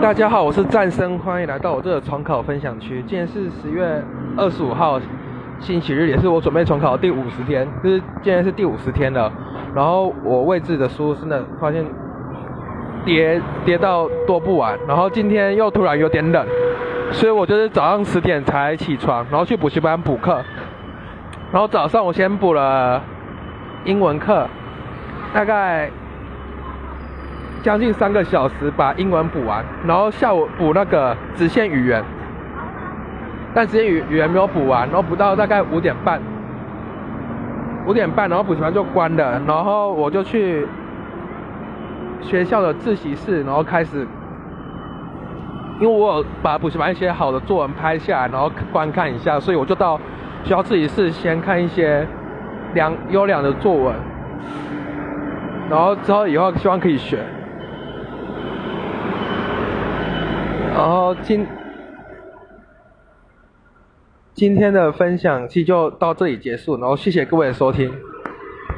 大家好，我是战生，欢迎来到我这个重考分享区。今天是十月二十五号，星期日，也是我准备重考的第五十天，就是今天是第五十天了。然后我位置的书真的发现跌跌到多不完，然后今天又突然有点冷，所以我就是早上十点才起床，然后去补习班补课。然后早上我先补了英文课，大概。将近三个小时把英文补完，然后下午补那个直线语言，但直线语语言没有补完，然后补到大概五点半，五点半，然后补习班就关了，然后我就去学校的自习室，然后开始，因为我有把补习班一些好的作文拍下来，然后观看一下，所以我就到学校自习室先看一些良优良的作文，然后之后以后希望可以学。然后今今天的分享期就到这里结束，然后谢谢各位的收听。